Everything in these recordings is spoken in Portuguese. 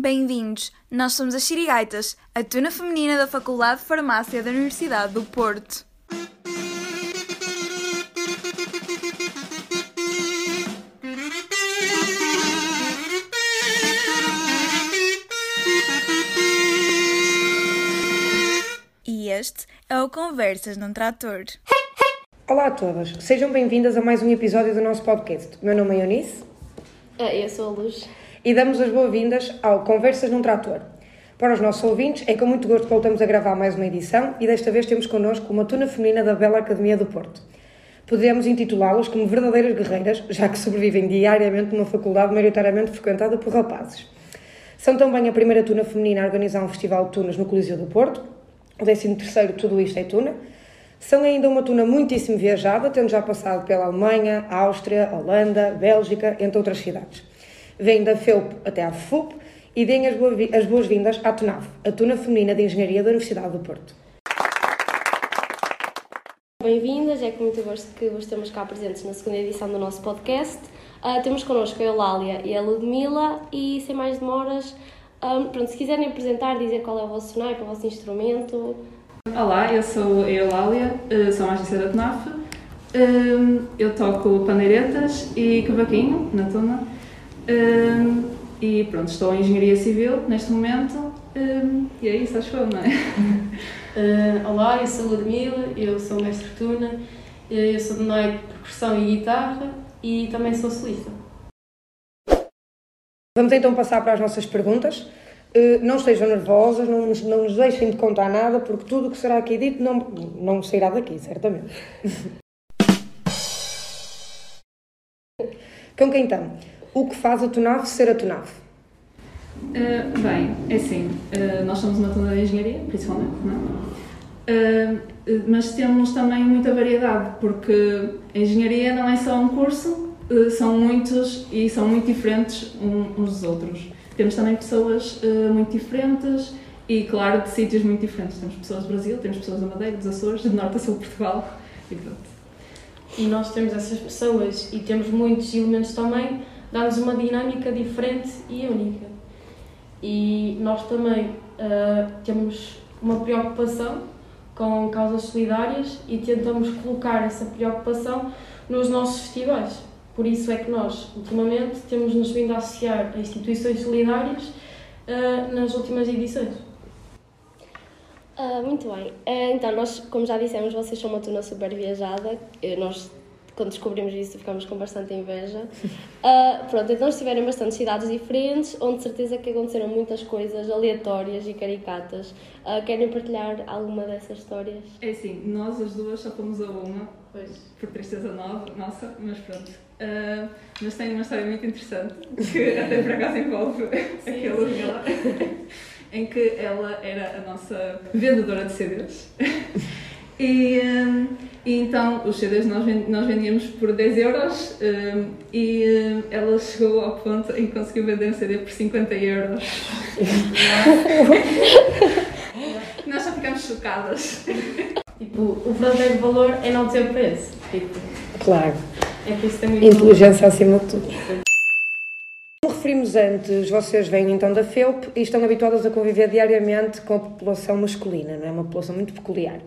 Bem-vindos! Nós somos as Xirigaitas, a tuna feminina da Faculdade de Farmácia da Universidade do Porto. E este é o Conversas num Trator. Olá a todas, sejam bem-vindas a mais um episódio do nosso podcast. Meu nome é Eunice Ah, eu sou a Luz. E damos as boas-vindas ao Conversas num Trator. Para os nossos ouvintes, é com muito gosto que voltamos a gravar mais uma edição e desta vez temos connosco uma tuna feminina da Bela Academia do Porto. Podemos intitulá-las como verdadeiras guerreiras, já que sobrevivem diariamente numa faculdade maioritariamente frequentada por rapazes. São também a primeira tuna feminina a organizar um festival de tunas no Coliseu do Porto, o 13º Tudo Isto é Tuna. São ainda uma tuna muitíssimo viajada, tendo já passado pela Alemanha, Áustria, Holanda, Bélgica, entre outras cidades. Vêm da FEUP até à FUP e deem as boa- as boas-vindas à TUNAF, a Tuna Feminina de Engenharia da Universidade do Porto. Bem-vindas, é com muito gosto que vos estamos cá presentes na segunda edição do nosso podcast. Ah, temos connosco a Eulália e a Ludmila e sem mais demoras, ah, pronto, se quiserem apresentar, dizer qual é o vosso naipe, o vosso instrumento. Olá, eu sou a Eulália, eh, sou magista da TNAF. Eh, Eu toco pandeiretas e cavaquinho na tuna. Eh, E pronto, estou em Engenharia Civil neste momento. Eh, E é isso, acho eu, não é? Uh, olá, eu sou a Ludmila, eu sou mestre Tuna, uh, eu sou de naipe, percussão e guitarra e também sou solista. Vamos então passar para as nossas perguntas. Eh, Não estejam nervosas, não nos, não nos deixem de contar nada, porque tudo o que será aqui dito não, não sairá daqui, certamente. Com quem então? O que faz a TUNAF ser a TUNAF? Eh, Bem, é assim, eh, nós somos uma tuna de engenharia, principalmente, não eh, Mas temos também muita variedade, porque a engenharia não é só um curso, são muitos e são muito diferentes uns dos outros. Temos também pessoas muito diferentes e, claro, de sítios muito diferentes. Temos pessoas do Brasil, temos pessoas da Madeira, dos Açores, de norte a sul de Portugal e pronto. E nós temos essas pessoas e temos muitos elementos também, dá-nos uma dinâmica diferente e única. E nós também uh, temos uma preocupação com causas solidárias e tentamos colocar essa preocupação nos nossos festivais. Por isso é que nós, ultimamente, temos nos vindo a associar a instituições solidárias uh, nas últimas edições. Ah, muito bem, Ah, então nós, como já dissemos, vocês são uma tuna super viajada. Eh, Nós, quando descobrimos isso, ficamos com bastante inveja. Ah, pronto, então estiveram em bastantes cidades diferentes, onde de certeza que aconteceram muitas coisas aleatórias e caricatas. Ah, querem partilhar alguma dessas histórias? É assim, nós as duas só fomos a uma, Pois. por tristeza no- nossa, mas pronto. Ah, mas tem uma história muito interessante, que até por acaso envolve aquela Mila, em que ela era a nossa vendedora de CDs. E, ah, e então os CDs nós, ven- nós vendíamos por 10 euros ah, e ah, ela chegou ao ponto em que conseguiu vender um CD por 50 euros. nós só ficámos chocadas. Tipo, o verdadeiro valor é não ter preço. Tipo, Claro. é isso que tem muito Inteligência acima de tudo. Como referimos antes, vocês vêm então da FEUP e estão habituadas a conviver diariamente com a população masculina, não é? Uma população muito peculiar.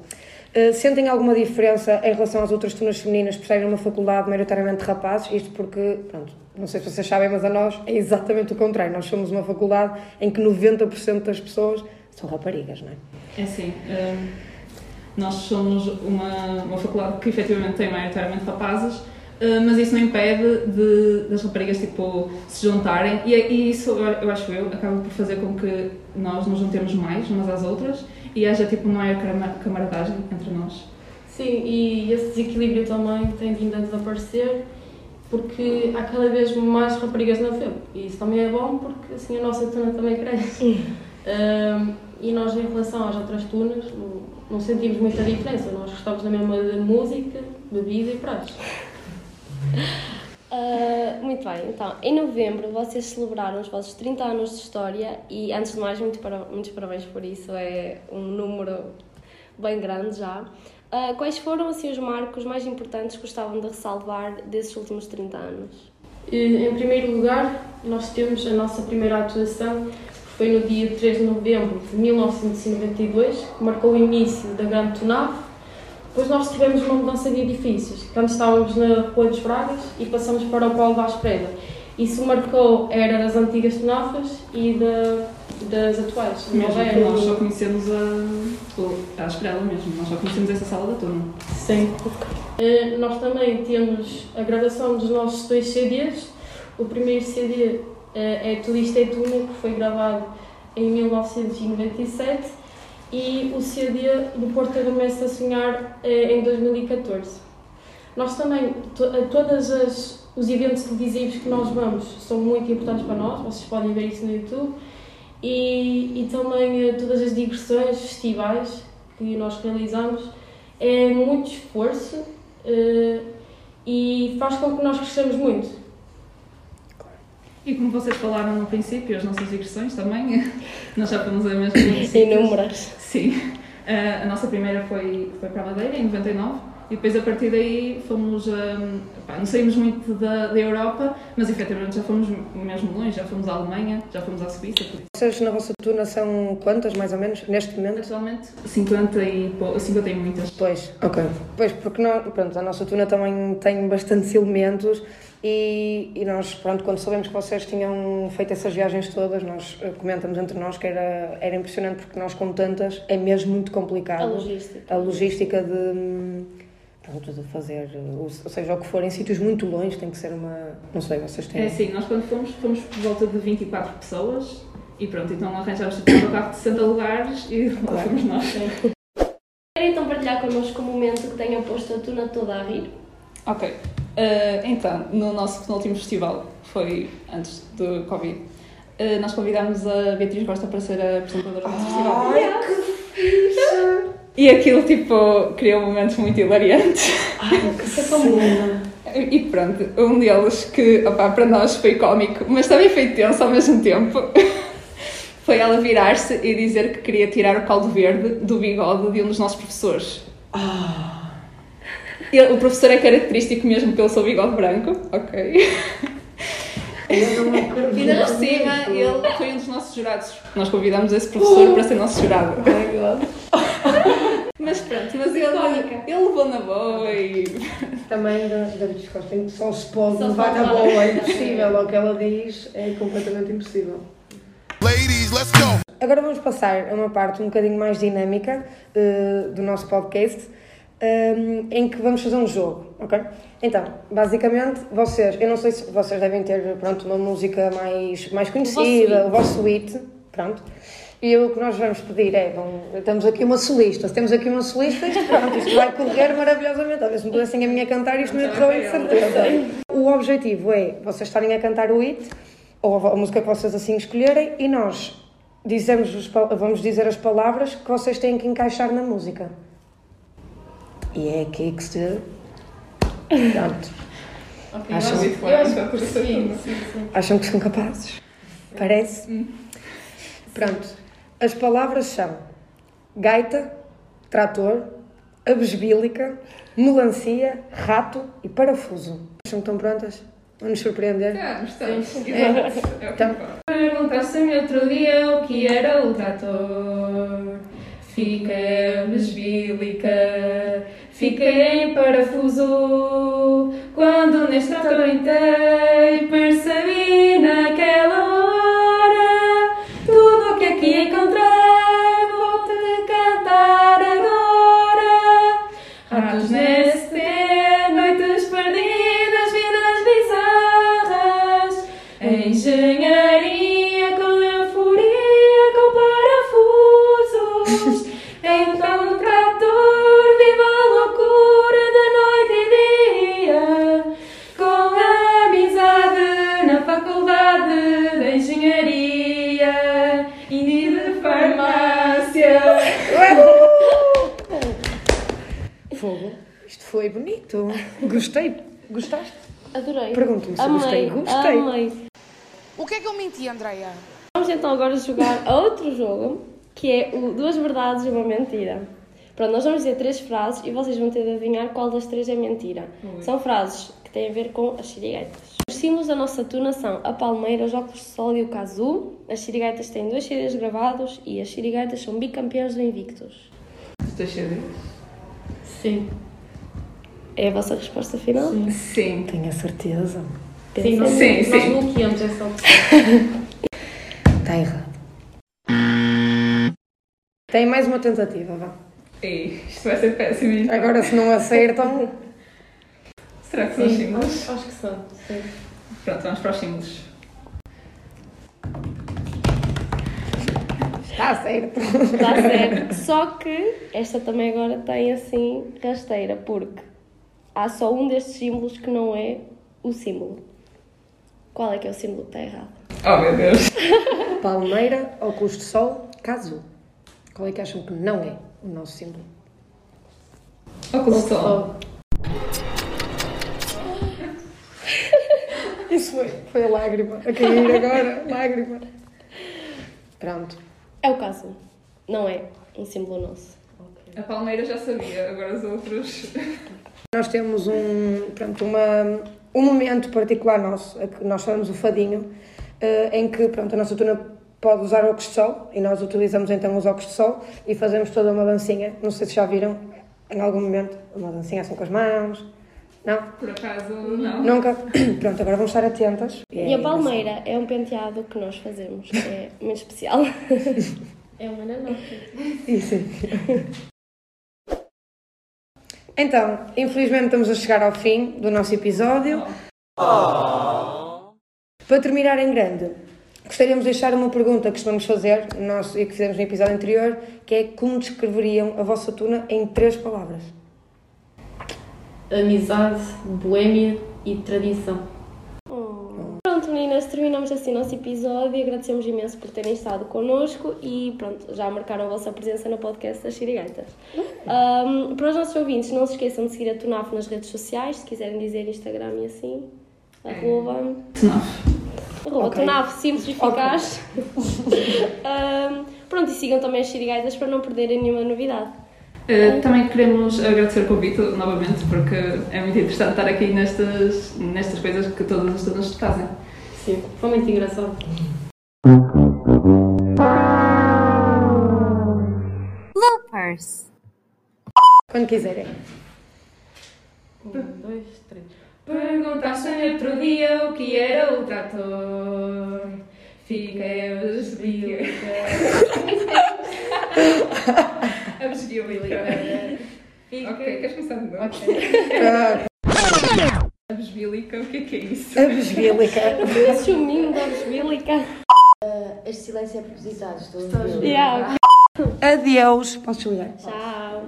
Uh, sentem alguma diferença em relação às outras turmas femininas por serem uma faculdade maioritariamente de rapazes? Isto porque, pronto, não sei se vocês sabem, mas a nós é exatamente o contrário. Nós somos uma faculdade em que 90% das pessoas são raparigas, não é? É assim, hum, nós somos uma, uma faculdade que efetivamente tem maioritariamente rapazes, mas isso não impede de, das raparigas tipo, se juntarem e, e isso, eu, eu acho eu, acaba por fazer com que nós nos juntemos mais umas às outras e haja tipo uma maior cama- camaradagem entre nós. Sim, e esse desequilíbrio também tem vindo a desaparecer porque há cada vez mais raparigas na FEB. E isso também é bom porque assim a nossa turma também cresce. Ahm, e nós, em relação às outras turmas, não, não sentimos muita diferença. Nós gostamos da mesma música, bebida e pratos. Ah, muito bem, então, em novembro vocês celebraram os vossos 30 anos de história e, antes de mais, muito para, muitos parabéns por isso, é um número bem grande já. Ah, quais foram, assim, os marcos mais importantes que gostavam de ressalvar desses últimos 30 anos? Em primeiro lugar, nós temos a nossa primeira atuação, que foi no dia 3 de novembro de 1992, que marcou o início da Grande Tunaf. Depois nós tivemos uma mudança de edifícios, que antes estávamos na Rua dos Bragas e passamos para o Paulo Vaz Preda. Isso marcou a era das antigas Tunafas e da, das atuais, Mesmo era. nós só conhecemos a, a Esprela mesmo, nós só conhecemos essa sala da turma. Sim. Eh, nós também temos a gravação dos nossos dois CDs. O primeiro CD eh, é Tudo Isto é Tuna, que foi gravado em 1997, e o CD do Porto Adormece a Sonhar eh, em 2014. Nós também, to, a todas as os eventos televisivos que nós vamos são muito importantes para nós, vocês podem ver isso no YouTube. E, e também eh, todas as digressões, festivais que nós realizamos, é muito esforço eh, e faz com que nós cresçamos muito. E como vocês falaram no princípio, as nossas digressões também, nós já fomos a mesma. Inúmeras. Sim. Ah, a nossa primeira foi, foi para a Madeira, em 99, e depois a partir daí fomos. ah, pá, não saímos muito da, da Europa, mas efetivamente já fomos mesmo longe, já fomos à Alemanha, já fomos à Suíça. Vocês na vossa turma são quantas, mais ou menos, neste momento? Atualmente 50 e, pou- 50 e muitas. Pois, ok. Pois, porque nós, pronto, a nossa turma também tem bastantes elementos e, e nós, pronto, quando soubemos que vocês tinham feito essas viagens todas, nós eh, comentamos entre nós que era, era impressionante porque nós com tantas é mesmo muito complicado. A logística. A logística de, pronto, de fazer, ou, seja, o que for em sítios muito longe tem que ser uma, não sei, vocês têm... É assim, nós quando fomos, fomos por volta de 24 pessoas e pronto, então arranjámos tipo, um carro de 60 lugares e lá Claro. fomos nós. Querem então partilhar connosco um momento que tenha posto a tuna toda a rir? Ok. Eh, então, no nosso penúltimo festival, foi antes do Covid, eh, nós convidámos a Beatriz Costa para ser a apresentadora do nosso festival. Ai, que fixe! E aquilo, tipo, criou momentos muito hilariantes. É tão bom! E pronto, um deles que, opá, para nós foi cómico, mas também foi tenso ao mesmo tempo, foi ela virar-se e dizer que queria tirar o caldo verde do bigode de um dos nossos professores. Ele- o professor é característico mesmo pelo seu bigode branco, ok? E ainda por cima, ele foi um dos nossos jurados. Nós convidámos esse professor para ser nosso jurado. Mas pronto, mas ele, ele levou na boa e. Também da, da Beatriz Costa, em que só se pode Só levar na boa, é impossível. O que ela diz é completamente impossível. Ladies, let's go. Agora vamos passar a uma parte um bocadinho mais dinâmica eh, do nosso podcast, eh, em que vamos fazer um jogo, ok? Então, basicamente, vocês, eu não sei se vocês devem ter, pronto, uma música mais, mais conhecida, o vosso hit, pronto. E o que nós vamos pedir é, bom, temos aqui uma solista, se temos aqui uma solista, isto, pronto, isto vai correr maravilhosamente. Talvez se me pudessem a minha cantar, isto não ia correr de certeza. O objetivo é vocês estarem a cantar o hit, ou a, música que vocês assim escolherem, e nós dizemos vamos dizer as palavras que vocês têm que encaixar na música. E é aqui que se. Pronto. Ok, Acho eu acho- muito eu acho bem, que sim, sim, sim. Acham que são capazes? Parece? Pronto. As palavras são gaita, trator, abesbílica, melancia, rato e parafuso. Acham que estão prontas? Vamos surpreender? Ah, estamos. É. Exato. É que Então-. Perguntaste-me outro dia o que era o trator. Fiquei besbílica, fiquei em parafuso. Quando neste trator entrei, percebi naquela Foi bonito. Gostei. Gostaste? Adorei. Pergunto-me se gostei. Amei, Gostei. amei. O que é que eu menti, Andreia? Vamos então agora jogar a outro jogo, que é o Duas Verdades e uma Mentira. Pronto, nós vamos dizer três frases e vocês vão ter de adivinhar qual das três é mentira. Ui. São frases que têm a ver com as sirigueitas. Os símbolos da nossa tuna são a palmeira, os óculos de sol e o casu. As sirigueitas têm dois CDs gravados e as sirigueitas são bicampeões do Invictus. Estou cheia de... Sim. É a vossa resposta final? Sim. Tenho a certeza. Sim, nós, Sim, nós sim. bloqueamos essa opção. Está errado. Tem mais uma tentativa, vá. Ei, isto vai ser péssimo. Agora, se não acertam, Será que são os Sim, símbolos? acho, acho que são. Sim. Pronto, vamos para os símbolos. está certo. Está certo. Só que esta também agora tem assim rasteira, porque há só um destes símbolos que não é o símbolo. Qual é que é o símbolo que está errado? Oh meu Deus. Palmeira, óculos de sol, casu. Qual é que acham que não é o nosso símbolo? Óculos de sol. Isso foi, foi a lágrima a cair agora, lágrima. Pronto. É o caso. Não é um símbolo nosso. A palmeira já sabia, agora os outros. Nós temos um, pronto, uma, um momento particular nosso, a que nós chamamos o fadinho, eh, em que pronto, a nossa turma pode usar óculos de sol e nós utilizamos então os óculos de sol e fazemos toda uma dancinha. Não sei se já viram em algum momento uma dancinha assim com as mãos. Não? Por acaso, não. Nunca? Pronto, agora vamos estar atentas. E a palmeira é um penteado que nós fazemos, é muito especial. É uma nanota. Isso. Então, infelizmente estamos a chegar ao fim do nosso episódio. Para terminar em grande, gostaríamos de deixar uma pergunta que costumamos fazer no nosso, e que fizemos no episódio anterior, que é como descreveriam a vossa tuna em três palavras? Amizade, boémia e tradição. Meninas, terminamos assim o nosso episódio e agradecemos imenso por terem estado connosco e pronto, já marcaram a vossa presença no podcast das Xirigaitas. Um, para os nossos ouvintes, não se esqueçam de seguir a Tunaf nas redes sociais, se quiserem dizer Instagram e assim. Arroba, arroba Ok. Tunaf, simples e eficaz. Um, pronto, e sigam também as Xirigaitas para não perderem nenhuma novidade. Uh, também queremos agradecer o convite novamente, porque é muito interessante estar aqui nestas, nestas coisas que todas as turmas fazem. Sim, foi muito engraçado. Bloopers. Quando quiserem. Um, dois, três. Perguntaste outro dia o que era o trator. Fiquei a besbílica. a besbílica. Ok, queres começar de novo? Ah, A besbílica, o que é que é isso? a besbílica. Esse chuminho da Bisbílica. Este silêncio é propositado, estou a. Adeus. Posso desligar? Tchau.